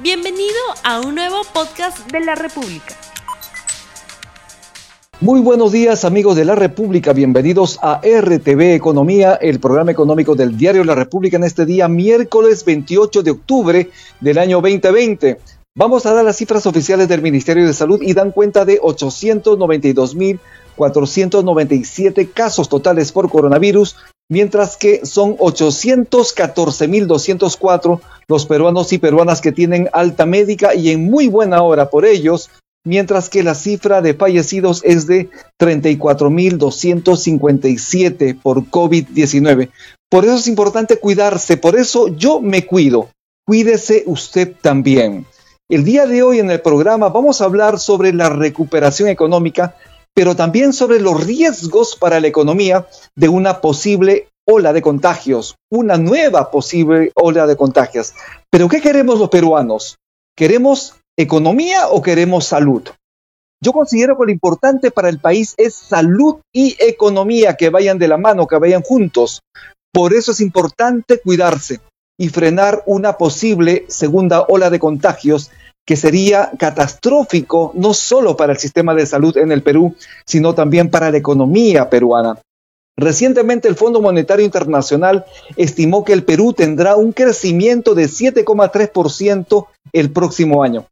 Bienvenido a un nuevo podcast de la República. Muy buenos días amigos de la República, bienvenidos a RTV Economía, el programa económico del diario La República en este día miércoles 28 de octubre del año 2020. Vamos a dar las cifras oficiales del Ministerio de Salud y dan cuenta de 892.497 casos totales por coronavirus, mientras que son 814.204 los peruanos y peruanas que tienen alta médica y en muy buena hora por ellos, mientras que la cifra de fallecidos es de 34.257 por COVID-19. Por eso es importante cuidarse, por eso yo me cuido. Cuídese usted también. El día de hoy en el programa vamos a hablar sobre la recuperación económica, pero también sobre los riesgos para la economía de una posible ola de contagios, una nueva posible ola de contagios. Pero ¿qué queremos los peruanos? ¿Queremos economía o queremos salud? Yo considero que lo importante para el país es salud y economía, que vayan de la mano, que vayan juntos. Por eso es importante cuidarse y frenar una posible segunda ola de contagios que sería catastrófico no solo para el sistema de salud en el Perú, sino también para la economía peruana. Recientemente el Fondo Monetario Internacional estimó que el Perú tendrá un crecimiento de 7,3% el próximo año.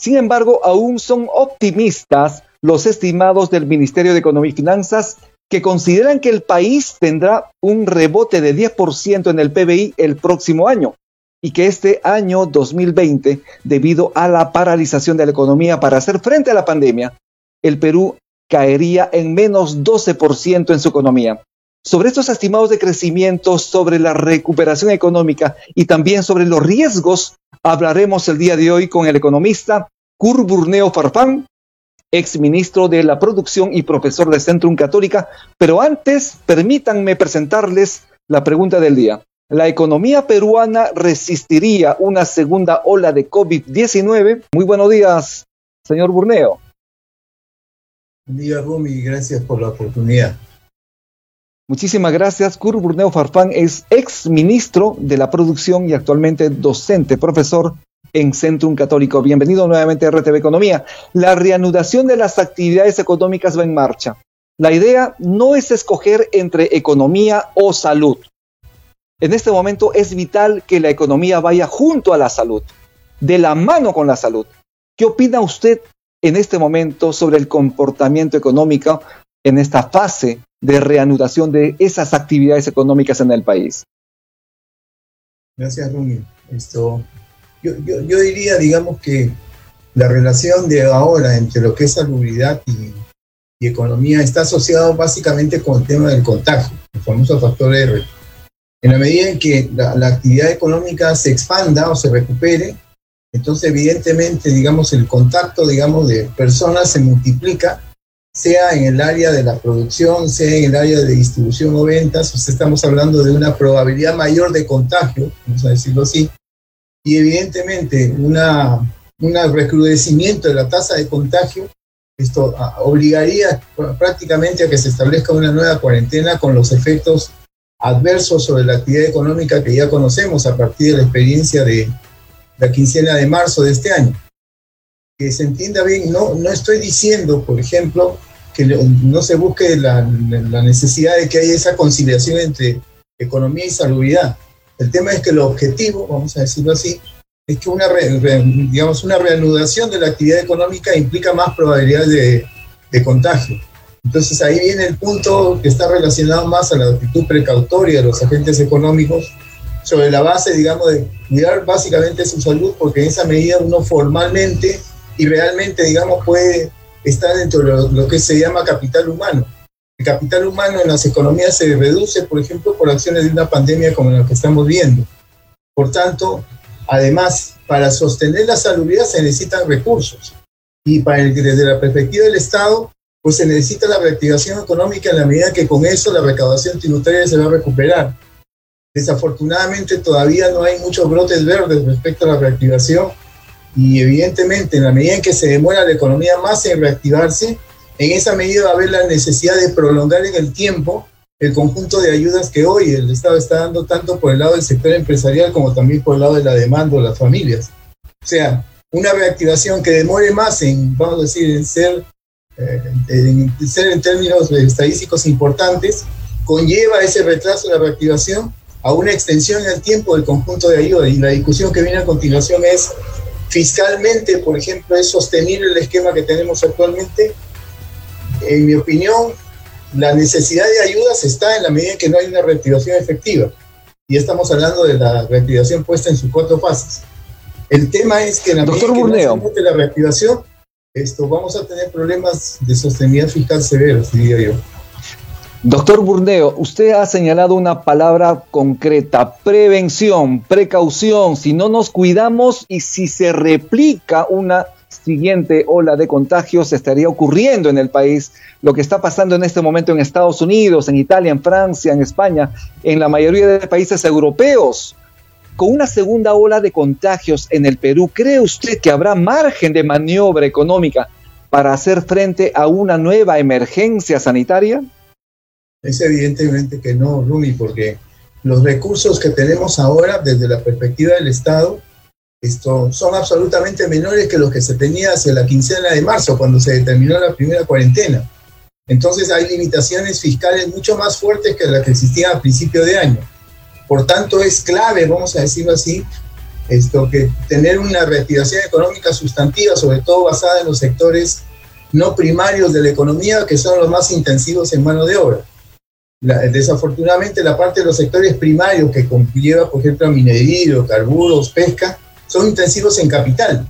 Sin embargo, aún son optimistas los estimados del Ministerio de Economía y Finanzas que consideran que el país tendrá un rebote de 10% en el PBI el próximo año y que este año 2020, debido a la paralización de la economía para hacer frente a la pandemia, el Perú caería en menos 12% en su economía. Sobre estos estimados de crecimiento, sobre la recuperación económica y también sobre los riesgos, hablaremos el día de hoy con el economista Cur Burneo Farfán, ex ministro de la Producción y profesor de Centrum Católica. Pero antes, permítanme presentarles la pregunta del día. ¿La economía peruana resistiría una segunda ola de COVID-19? Muy buenos días, señor Burneo. Buen día, Rumi, gracias por la oportunidad. Muchísimas gracias. Cur Burneo Farfán es ex ministro de la producción y actualmente docente, profesor en Centrum Católico. Bienvenido nuevamente a RTV Economía. La reanudación de las actividades económicas va en marcha. La idea no es escoger entre economía o salud. En este momento es vital que la economía vaya junto a la salud, de la mano con la salud. ¿Qué opina usted en este momento sobre el comportamiento económico en esta fase de reanudación de esas actividades económicas en el país? Gracias, Rumi. Esto, yo, yo, yo, diría, digamos, que la relación de ahora entre lo que es salubridad y, y economía está asociado básicamente con el tema del contagio, el famoso factor R. En la medida en que la, la actividad económica se expanda o se recupere, entonces, evidentemente, digamos, el contacto, digamos, de personas se multiplica, sea en el área de la producción, sea en el área de distribución o ventas, o sea, estamos hablando de una probabilidad mayor de contagio, vamos a decirlo así, y evidentemente una, un recrudecimiento de la tasa de contagio, esto obligaría prácticamente a que se establezca una nueva cuarentena con los efectos adversos sobre la actividad económica que ya conocemos a partir de la experiencia de, la quincena de marzo de este año. Que se entienda bien, no, no estoy diciendo, por ejemplo, que no se busque la, la necesidad de que haya esa conciliación entre economía y salubridad. El tema es que el objetivo, vamos a decirlo así, es que una, digamos, una reanudación de la actividad económica implica más probabilidades de, de contagio. Entonces ahí viene el punto que está relacionado más a la actitud precautoria de los agentes económicos sobre la base, digamos, de cuidar básicamente su salud, porque en esa medida uno formalmente y realmente, digamos, puede estar dentro de lo, que se llama capital humano. El capital humano en las economías se reduce, por ejemplo, por acciones de una pandemia como la que estamos viendo. Por tanto, además, para sostener la salubridad se necesitan recursos. Y para el, desde la perspectiva del Estado, pues se necesita la reactivación económica en la medida que con eso la recaudación tributaria se va a recuperar. Desafortunadamente todavía no hay muchos brotes verdes respecto a la reactivación y evidentemente en la medida en que se demora la economía más en reactivarse, en esa medida va a haber la necesidad de prolongar en el tiempo el conjunto de ayudas que hoy el Estado está dando tanto por el lado del sector empresarial como también por el lado de la demanda de las familias. O sea, una reactivación que demore más en, vamos a decir, en ser, en ser en términos estadísticos importantes, conlleva ese retraso de la reactivación a una extensión en el tiempo del conjunto de ayuda. Y la discusión que viene a continuación es, fiscalmente, por ejemplo, ¿es sostenible el esquema que tenemos actualmente? En mi opinión, la necesidad de ayudas está en la medida en que no hay una reactivación efectiva. Y estamos hablando de la reactivación puesta en sus cuatro fases. El tema es que en la Doctor medida que no se la reactivación, esto, vamos a tener problemas de sostenibilidad fiscal severos, diría yo. Doctor Burneo, usted ha señalado una palabra concreta, prevención, precaución. Si no nos cuidamos y si se replica una siguiente ola de contagios, estaría ocurriendo en el país lo que está pasando en este momento en Estados Unidos, en Italia, en Francia, en España, en la mayoría de países europeos. Con una segunda ola de contagios en el Perú, ¿cree usted que habrá margen de maniobra económica para hacer frente a una nueva emergencia sanitaria? Es evidentemente que no, Rumi, porque los recursos que tenemos ahora desde la perspectiva del Estado son absolutamente menores que los que se tenía hacia la quincena de marzo, cuando se determinó la primera cuarentena. Entonces hay limitaciones fiscales mucho más fuertes que las que existían a principio de año. Por tanto, es clave, vamos a decirlo así, esto, que tener una reactivación económica sustantiva, sobre todo basada en los sectores no primarios de la economía, que son los más intensivos en mano de obra desafortunadamente la parte de los sectores primarios que conlleva, por ejemplo, minería, hidrocarburos, pesca, son intensivos en capital.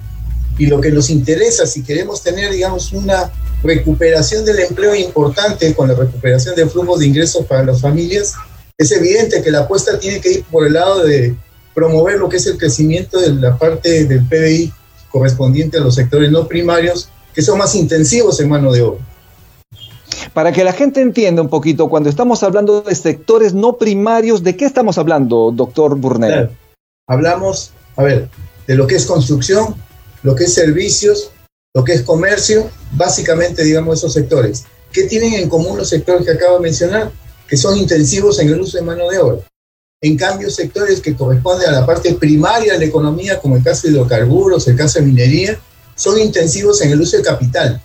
Y lo que nos interesa, si queremos tener, digamos, una recuperación del empleo importante con la recuperación de flujos de ingresos para las familias, es evidente que la apuesta tiene que ir por el lado de promover lo que es el crecimiento de la parte del PBI correspondiente a los sectores no primarios, que son más intensivos en mano de obra. Para que la gente entienda un poquito, cuando estamos hablando de sectores no primarios, ¿de qué estamos hablando, doctor Burnell? Hablamos, a ver, de lo que es construcción, lo que es servicios, lo que es comercio, básicamente, digamos, esos sectores. ¿Qué tienen en común los sectores que acabo de mencionar? Que son intensivos en el uso de mano de obra. En cambio, sectores que corresponden a la parte primaria de la economía, como el caso de hidrocarburos, el caso de minería, son intensivos en el uso de capital.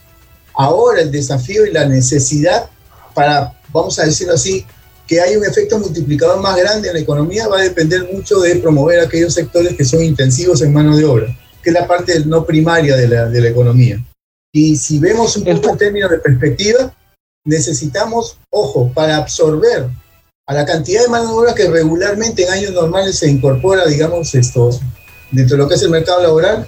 Ahora el desafío y la necesidad para, vamos a decirlo así, que haya un efecto multiplicador más grande en la economía va a depender mucho de promover aquellos sectores que son intensivos en mano de obra, que es la parte no primaria de la, de la economía. Y si vemos un poco en términos de perspectiva, necesitamos, ojo, para absorber a la cantidad de mano de obra que regularmente en años normales se incorpora, digamos, esto, dentro de lo que es el mercado laboral,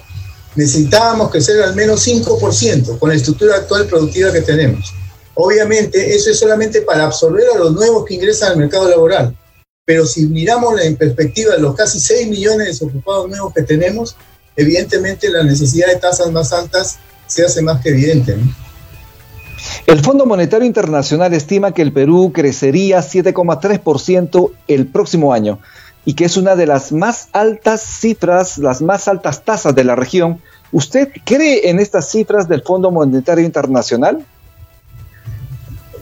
necesitábamos crecer al menos 5% con la estructura actual productiva que tenemos. Obviamente, eso es solamente para absorber a los nuevos que ingresan al mercado laboral. Pero si miramos en perspectiva los casi 6 millones de desocupados nuevos que tenemos, evidentemente la necesidad de tasas más altas se hace más que evidente. El Fondo Monetario Internacional estima que el Perú crecería 7,3% el próximo año y que es una de las más altas cifras, las más altas tasas de la región. ¿Usted cree en estas cifras del Fondo Monetario Internacional?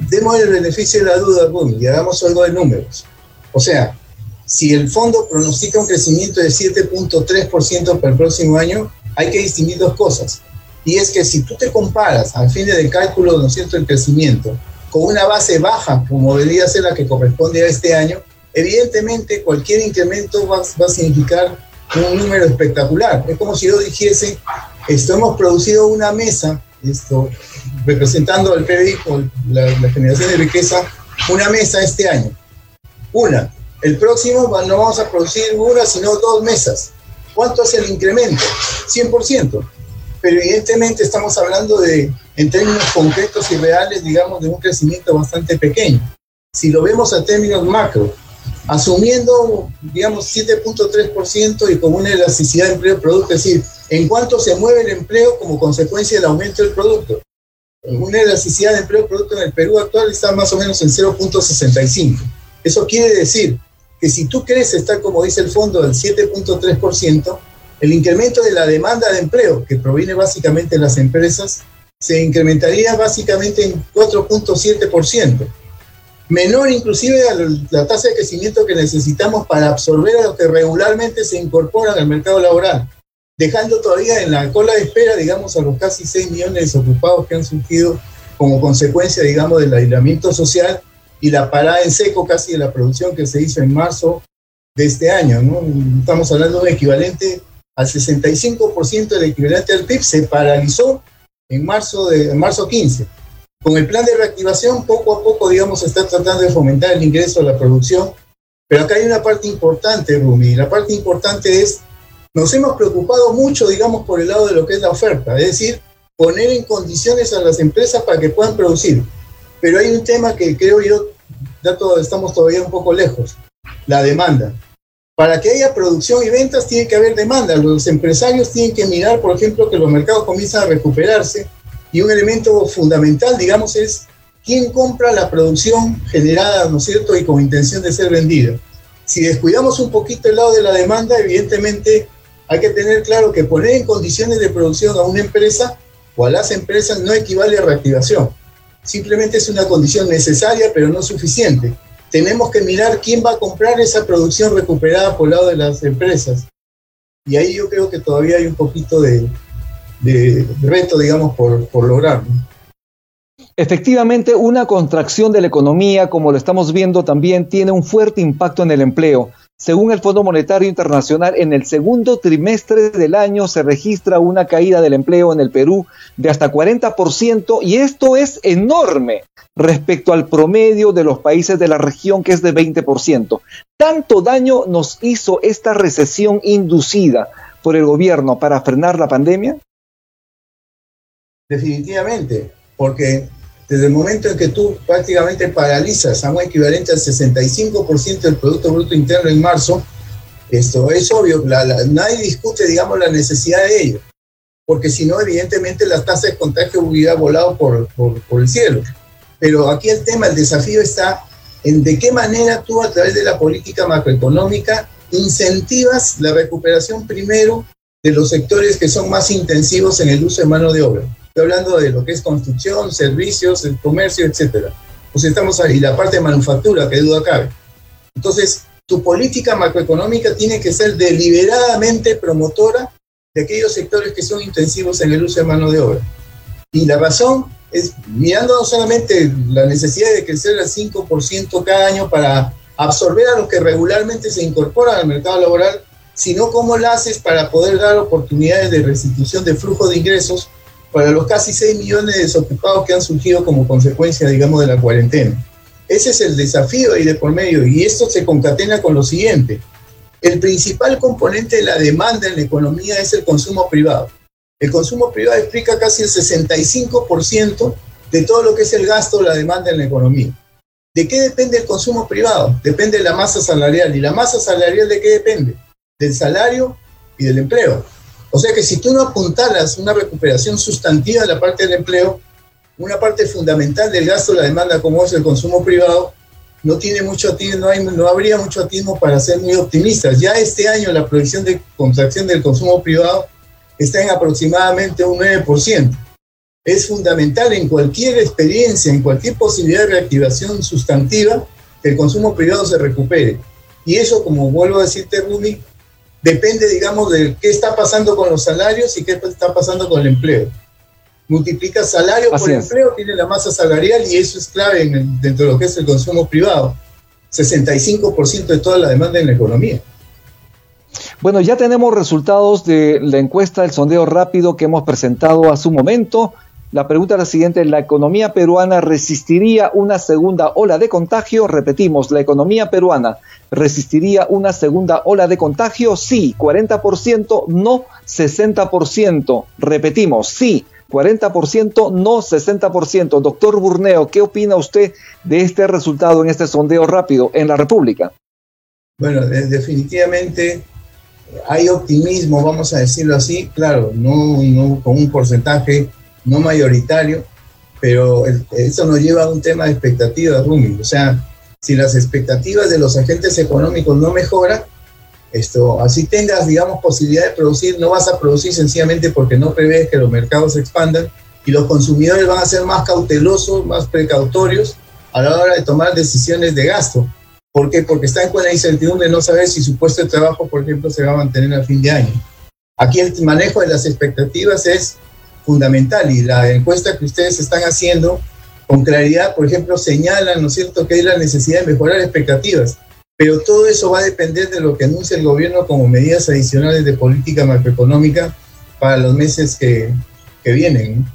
Demos el beneficio de la duda, Boom, y hagamos algo de números. O sea, si el fondo pronostica un crecimiento de 7.3% para el próximo año, hay que distinguir dos cosas. Y es que si tú te comparas al fin de cálculo, ¿no es cierto?, el crecimiento con una base baja, como debería ser la que corresponde a este año, evidentemente cualquier incremento va, a significar un número espectacular. Es como si yo dijese, esto hemos producido una mesa, esto, representando al PBI con la, generación de riqueza, una mesa este año. Una. El próximo no vamos a producir una, sino dos mesas. ¿Cuánto es el incremento? 100%. Pero evidentemente estamos hablando de, en términos concretos y reales, digamos, de un crecimiento bastante pequeño. Si lo vemos a términos macro, asumiendo, digamos, 7.3% y con una elasticidad de empleo producto, es decir, en cuánto se mueve el empleo como consecuencia del aumento del producto. Una elasticidad de empleo producto en el Perú actual está más o menos en 0.65. Eso quiere decir que si tú crees estar, como dice el fondo, del 7.3%, el incremento de la demanda de empleo, que proviene básicamente de las empresas, se incrementaría básicamente en 4.7% menor inclusive a la tasa de crecimiento que necesitamos para absorber a los que regularmente se incorporan al mercado laboral. dejando todavía en la cola de espera, digamos, a los casi 6 millones de desocupados que han surgido como consecuencia, digamos, del aislamiento social y la parada en seco casi de la producción que se hizo en marzo de este año. ¿no? Estamos hablando de un equivalente al 65% del equivalente al PIB, se paralizó en marzo, de, en marzo 15. Con el plan de reactivación, poco a poco, digamos, se está tratando de fomentar el ingreso a la producción, pero acá hay una parte importante, Rumi. La parte importante es, nos hemos preocupado mucho, digamos, por el lado de lo que es la oferta, es decir, poner en condiciones a las empresas para que puedan producir. Pero hay un tema que creo yo, ya estamos todavía un poco lejos, la demanda. Para que haya producción y ventas tiene que haber demanda. Los empresarios tienen que mirar, por ejemplo, que los mercados comienzan a recuperarse y un elemento fundamental, digamos, es quién compra la producción generada, ¿no es cierto?, y con intención de ser vendida. Si descuidamos un poquito el lado de la demanda, evidentemente hay que tener claro que poner en condiciones de producción a una empresa o a las empresas no equivale a reactivación. Simplemente es una condición necesaria, pero no suficiente. Tenemos que mirar quién va a comprar esa producción recuperada por el lado de las empresas. Y ahí yo creo que todavía hay un poquito de, reto, digamos, por, por lograr. Efectivamente, una contracción de la economía, como lo estamos viendo también, tiene un fuerte impacto en el empleo. Según el Fondo Monetario Internacional, en el segundo trimestre del año se registra una caída del empleo en el Perú de hasta 40% y esto es enorme respecto al promedio de los países de la región que es de 20%. ¿Tanto daño nos hizo esta recesión inducida por el gobierno para frenar la pandemia? Definitivamente, porque desde el momento en que tú prácticamente paralizas a un equivalente al 65% del Producto Bruto Interno en marzo, esto es obvio, nadie discute, digamos, la necesidad de ello, porque si no, evidentemente las tasas de contagio hubieran volado por, por el cielo. Pero aquí el tema, el desafío está en de qué manera tú a través de la política macroeconómica incentivas la recuperación primero de los sectores que son más intensivos en el uso de mano de obra. Estoy hablando de lo que es construcción, servicios, el comercio, etcétera. Pues estamos ahí, la parte de manufactura, que duda cabe. Entonces, tu política macroeconómica tiene que ser deliberadamente promotora de aquellos sectores que son intensivos en el uso de mano de obra. Y la razón es mirando no solamente la necesidad de crecer al 5% cada año para absorber a los que regularmente se incorporan al mercado laboral, sino cómo lo haces para poder dar oportunidades de restitución de flujo de ingresos para los casi 6 millones de desocupados que han surgido como consecuencia, digamos, de la cuarentena. Ese es el desafío ahí de por medio y esto se concatena con lo siguiente. El principal componente de la demanda en la economía es el consumo privado. El consumo privado explica casi el 65% de todo lo que es el gasto o la demanda en la economía. ¿De qué depende el consumo privado? Depende de la masa salarial. ¿Y la masa salarial de qué depende? Del salario y del empleo. O sea que si tú no apuntaras una recuperación sustantiva de la parte del empleo, una parte fundamental del gasto de la demanda como es el consumo privado, no tiene mucho no, hay, no habría mucho atismo para ser muy optimistas. Ya este año la proyección de contracción del consumo privado está en aproximadamente un 9%. Es fundamental en cualquier experiencia, en cualquier posibilidad de reactivación sustantiva, que el consumo privado se recupere. Y eso, como vuelvo a decirte, Rumi, depende, digamos, de qué está pasando con los salarios y qué está pasando con el empleo. Multiplica salario por empleo, tiene la masa salarial y eso es clave dentro de lo que es el consumo privado. 65% de toda la demanda en la economía. Bueno, ya tenemos resultados de la encuesta del sondeo rápido que hemos presentado a su momento. La pregunta es la siguiente, ¿la economía peruana resistiría una segunda ola de contagio? Repetimos, ¿la economía peruana resistiría una segunda ola de contagio? Sí, 40%, no 60%. Repetimos, sí, 40%, no 60%. Doctor Burneo, ¿qué opina usted de este resultado en este sondeo rápido en la República? Bueno, definitivamente hay optimismo, vamos a decirlo así, claro, no, no con un porcentaje no mayoritario, pero eso nos lleva a un tema de expectativas, Rumi. O sea, si las expectativas de los agentes económicos no mejoran, esto, así tengas, digamos, posibilidad de producir, no vas a producir sencillamente porque no prevés que los mercados se expandan y los consumidores van a ser más cautelosos, más precautorios a la hora de tomar decisiones de gasto. ¿Por qué? Porque están con la incertidumbre de no saber si su puesto de trabajo, por ejemplo, se va a mantener al fin de año. Aquí el manejo de las expectativas es fundamental y la encuesta que ustedes están haciendo con claridad, por ejemplo, señalan, ¿no es cierto?, que hay la necesidad de mejorar expectativas, pero todo eso va a depender de lo que anuncie el gobierno como medidas adicionales de política macroeconómica para los meses que, que vienen.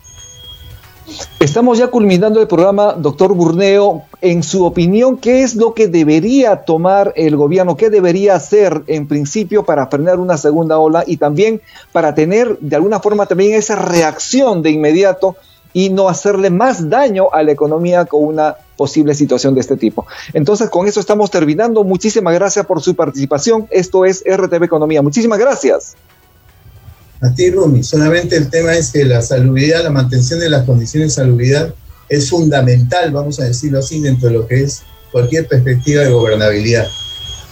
Estamos ya culminando el programa, doctor Burneo. En su opinión, ¿qué es lo que debería tomar el gobierno? ¿Qué debería hacer en principio para frenar una segunda ola y también para tener de alguna forma también esa reacción de inmediato y no hacerle más daño a la economía con una posible situación de este tipo? Entonces, con eso estamos terminando. Muchísimas gracias por su participación. Esto es RTV Economía. Muchísimas gracias. A ti, Rumi, solamente el tema es que la salubridad, la mantención de las condiciones de salubridad es fundamental, vamos a decirlo así, dentro de lo que es cualquier perspectiva de gobernabilidad.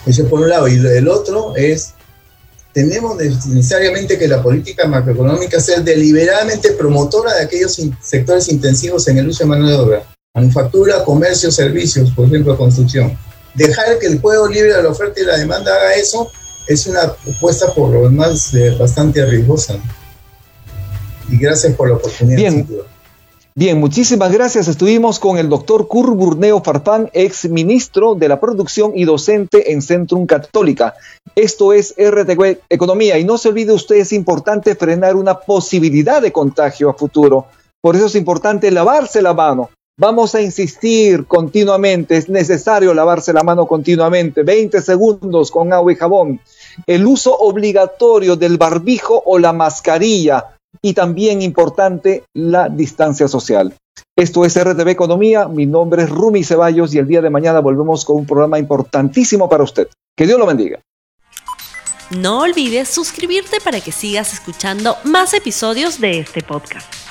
Eso por un lado. Y el otro es, tenemos necesariamente que la política macroeconómica sea deliberadamente promotora de aquellos sectores intensivos en el uso de mano de obra. Manufactura, comercio, servicios, por ejemplo, construcción. Dejar que el juego libre de la oferta y la demanda haga eso es una apuesta por lo demás eh, bastante arriesgosa. Y gracias por la oportunidad. Bien. Bien, muchísimas gracias. Estuvimos con el doctor Kurt Burneo Farfán, ex ministro de la producción y docente en Centrum Católica. Esto es RTV Economía. Y no se olvide usted, es importante frenar una posibilidad de contagio a futuro. Por eso es importante lavarse la mano. Vamos a insistir continuamente, es necesario lavarse la mano continuamente, 20 segundos con agua y jabón el uso obligatorio del barbijo o la mascarilla y también importante la distancia social. Esto es RTV Economía, mi nombre es Rumi Ceballos y el día de mañana volvemos con un programa importantísimo para usted. Que Dios lo bendiga. No olvides suscribirte para que sigas escuchando más episodios de este podcast.